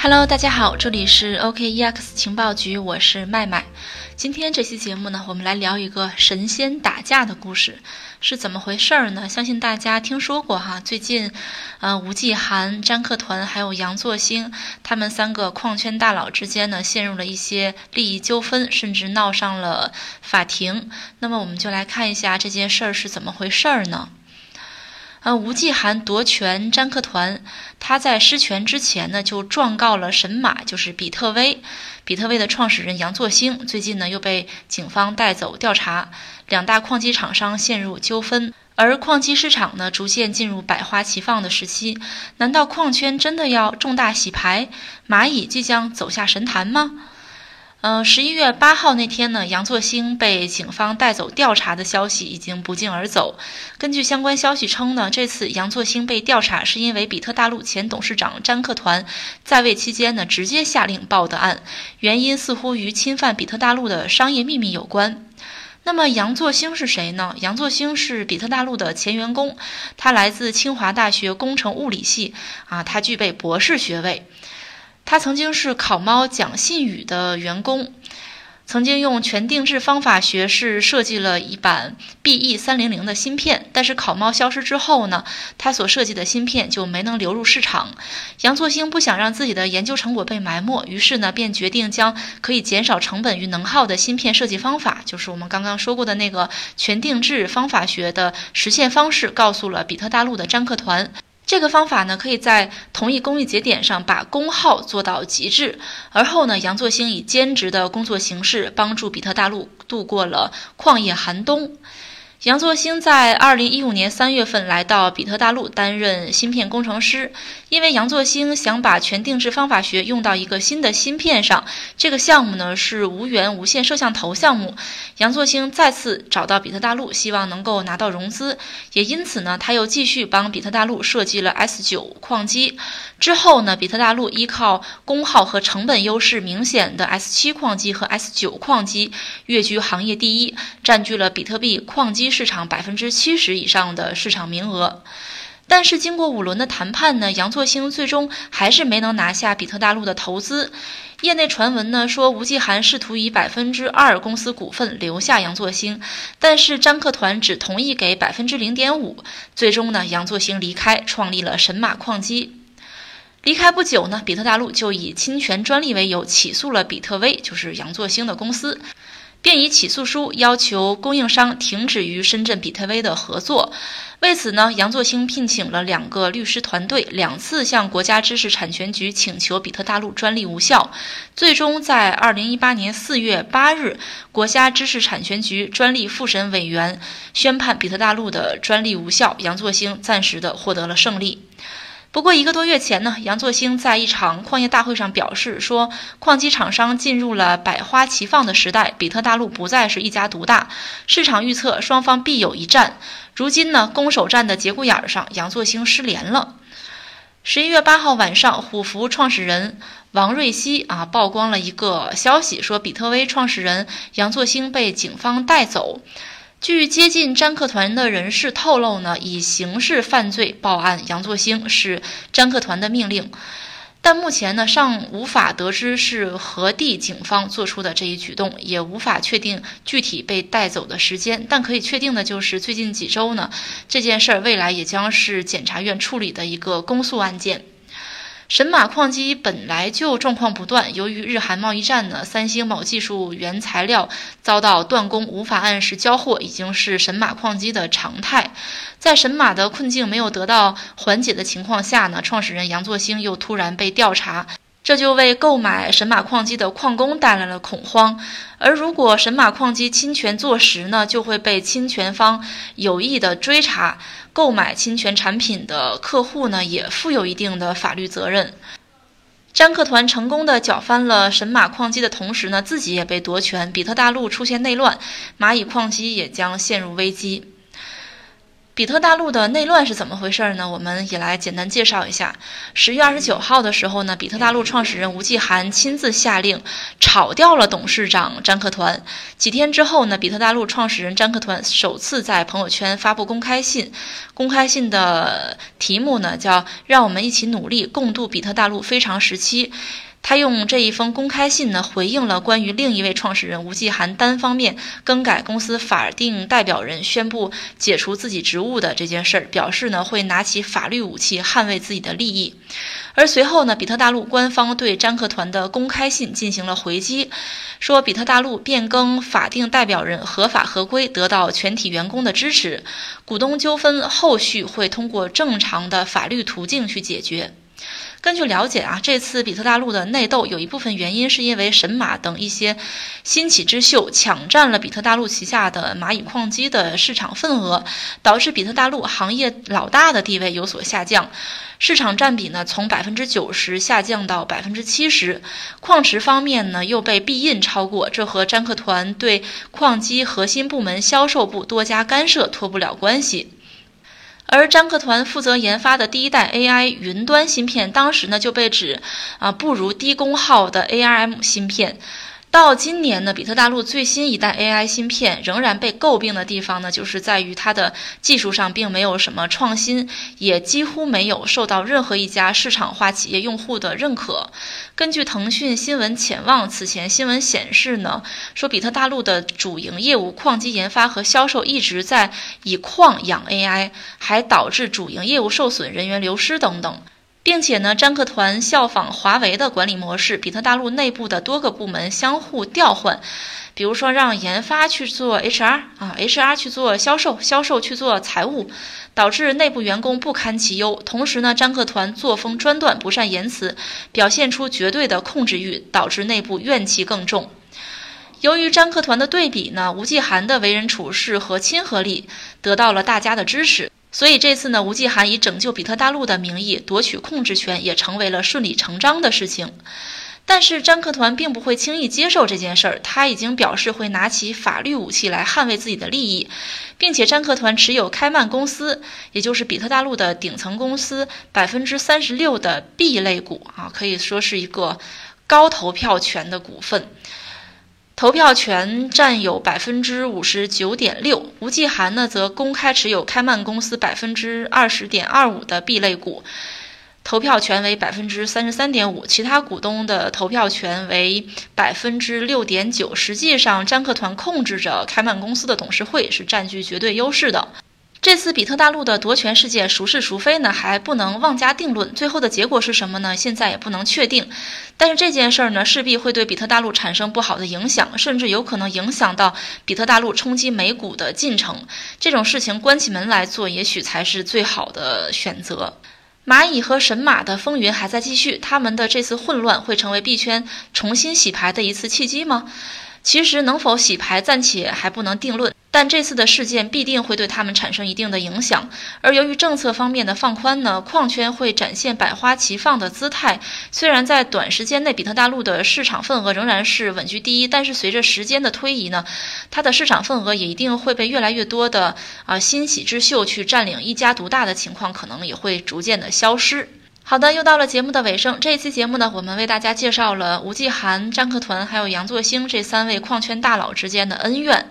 Hello，大家好，这里是 OKEX 情报局，我是麦麦。今天这期节目呢，我们来聊一个神仙打架的故事，是怎么回事儿呢？相信大家听说过哈。最近，呃，吴继寒、詹克团还有杨作兴，他们三个矿圈大佬之间呢，陷入了一些利益纠纷，甚至闹上了法庭。那么，我们就来看一下这件事儿是怎么回事儿呢？呃，吴继寒夺权詹克团，他在失权之前呢，就状告了神马，就是比特威。比特威的创始人杨作兴最近呢又被警方带走调查，两大矿机厂商陷入纠纷，而矿机市场呢逐渐进入百花齐放的时期。难道矿圈真的要重大洗牌？蚂蚁即将走下神坛吗？嗯，十一月八号那天呢，杨作兴被警方带走调查的消息已经不胫而走。根据相关消息称呢，这次杨作兴被调查是因为比特大陆前董事长詹克团在位期间呢，直接下令报的案，原因似乎与侵犯比特大陆的商业秘密有关。那么杨作兴是谁呢？杨作兴是比特大陆的前员工，他来自清华大学工程物理系，啊，他具备博士学位。他曾经是烤猫蒋信宇的员工，曾经用全定制方法学是设计了一版 BE 三零零的芯片，但是烤猫消失之后呢，他所设计的芯片就没能流入市场。杨作兴不想让自己的研究成果被埋没，于是呢，便决定将可以减少成本与能耗的芯片设计方法，就是我们刚刚说过的那个全定制方法学的实现方式，告诉了比特大陆的詹克团。这个方法呢，可以在同一工艺节点上把功耗做到极致。而后呢，杨作兴以兼职的工作形式，帮助比特大陆度过了矿业寒冬。杨作兴在二零一五年三月份来到比特大陆担任芯片工程师，因为杨作兴想把全定制方法学用到一个新的芯片上，这个项目呢是无源无线摄像头项目。杨作兴再次找到比特大陆，希望能够拿到融资，也因此呢，他又继续帮比特大陆设计了 S 九矿机。之后呢，比特大陆依靠功耗和成本优势明显的 S 七矿机和 S 九矿机跃居行业第一，占据了比特币矿机市场百分之七十以上的市场名额。但是经过五轮的谈判呢，杨作兴最终还是没能拿下比特大陆的投资。业内传闻呢说，吴继寒试图以百分之二公司股份留下杨作兴，但是詹克团只同意给百分之零点五。最终呢，杨作兴离开，创立了神马矿机。离开不久呢，比特大陆就以侵权专利为由起诉了比特威，就是杨作兴的公司，便以起诉书要求供应商停止与深圳比特威的合作。为此呢，杨作兴聘请了两个律师团队，两次向国家知识产权局请求比特大陆专利无效。最终在二零一八年四月八日，国家知识产权局专利复审委员宣判比特大陆的专利无效，杨作兴暂时的获得了胜利。不过一个多月前呢，杨作兴在一场矿业大会上表示说，矿机厂商进入了百花齐放的时代，比特大陆不再是一家独大，市场预测双方必有一战。如今呢，攻守战的节骨眼上，杨作兴失联了。十一月八号晚上，虎符创始人王瑞希啊曝光了一个消息，说比特威创始人杨作兴被警方带走。据接近詹克团的人士透露呢，以刑事犯罪报案杨作兴是詹克团的命令，但目前呢尚无法得知是何地警方做出的这一举动，也无法确定具体被带走的时间。但可以确定的就是最近几周呢，这件事儿未来也将是检察院处理的一个公诉案件。神马矿机本来就状况不断，由于日韩贸易战呢，三星某技术原材料遭到断供，无法按时交货，已经是神马矿机的常态。在神马的困境没有得到缓解的情况下呢，创始人杨作兴又突然被调查。这就为购买神马矿机的矿工带来了恐慌，而如果神马矿机侵权坐实呢，就会被侵权方有意的追查，购买侵权产品的客户呢也负有一定的法律责任。詹克团成功的搅翻了神马矿机的同时呢，自己也被夺权，比特大陆出现内乱，蚂蚁矿机也将陷入危机。比特大陆的内乱是怎么回事呢？我们也来简单介绍一下。十月二十九号的时候呢，比特大陆创始人吴继寒亲自下令炒掉了董事长张克团。几天之后呢，比特大陆创始人张克团首次在朋友圈发布公开信，公开信的题目呢叫“让我们一起努力，共度比特大陆非常时期”。他用这一封公开信呢，回应了关于另一位创始人吴继寒单方面更改公司法定代表人、宣布解除自己职务的这件事儿，表示呢会拿起法律武器捍卫自己的利益。而随后呢，比特大陆官方对张克团的公开信进行了回击，说比特大陆变更法定代表人合法合规，得到全体员工的支持，股东纠纷后续会通过正常的法律途径去解决。根据了解啊，这次比特大陆的内斗有一部分原因是因为神马等一些新起之秀抢占了比特大陆旗下的蚂蚁矿机的市场份额，导致比特大陆行业老大的地位有所下降，市场占比呢从百分之九十下降到百分之七十。矿池方面呢又被必印超过，这和詹克团对矿机核心部门销售部多加干涉脱不了关系。而张克团负责研发的第一代 AI 云端芯片，当时呢就被指啊不如低功耗的 ARM 芯片。到今年呢，比特大陆最新一代 AI 芯片仍然被诟病的地方呢，就是在于它的技术上并没有什么创新，也几乎没有受到任何一家市场化企业用户的认可。根据腾讯新闻潜望此前新闻显示呢，说比特大陆的主营业务矿机研发和销售一直在以矿养 AI，还导致主营业务受损、人员流失等等。并且呢，詹克团效仿华为的管理模式，比特大陆内部的多个部门相互调换，比如说让研发去做 HR 啊，HR 去做销售，销售去做财务，导致内部员工不堪其忧。同时呢，詹克团作风专断，不善言辞，表现出绝对的控制欲，导致内部怨气更重。由于詹克团的对比呢，吴继寒的为人处事和亲和力得到了大家的支持。所以这次呢，吴继寒以拯救比特大陆的名义夺取控制权，也成为了顺理成章的事情。但是詹克团并不会轻易接受这件事儿，他已经表示会拿起法律武器来捍卫自己的利益，并且詹克团持有开曼公司，也就是比特大陆的顶层公司百分之三十六的 B 类股啊，可以说是一个高投票权的股份。投票权占有百分之五十九点六，吴继寒呢则公开持有开曼公司百分之二十点二五的 B 类股，投票权为百分之三十三点五，其他股东的投票权为百分之六点九。实际上，詹克团控制着开曼公司的董事会，是占据绝对优势的。这次比特大陆的夺权事件孰是孰非呢？还不能妄加定论。最后的结果是什么呢？现在也不能确定。但是这件事儿呢，势必会对比特大陆产生不好的影响，甚至有可能影响到比特大陆冲击美股的进程。这种事情关起门来做，也许才是最好的选择。蚂蚁和神马的风云还在继续，他们的这次混乱会成为币圈重新洗牌的一次契机吗？其实能否洗牌暂且还不能定论，但这次的事件必定会对他们产生一定的影响。而由于政策方面的放宽呢，矿圈会展现百花齐放的姿态。虽然在短时间内，比特大陆的市场份额仍然是稳居第一，但是随着时间的推移呢，它的市场份额也一定会被越来越多的啊新起之秀去占领，一家独大的情况可能也会逐渐的消失。好的，又到了节目的尾声。这一期节目呢，我们为大家介绍了吴继寒、张克团还有杨作兴这三位矿圈大佬之间的恩怨。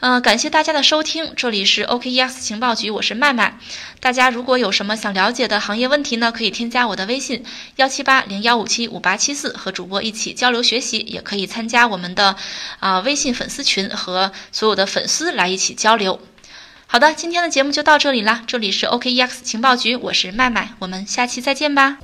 嗯，感谢大家的收听，这里是 OKEX 情报局，我是麦麦。大家如果有什么想了解的行业问题呢，可以添加我的微信幺七八零幺五七五八七四，和主播一起交流学习。也可以参加我们的啊微信粉丝群，和所有的粉丝来一起交流。好的，今天的节目就到这里啦。这里是 OKEX 情报局，我是麦麦，我们下期再见吧。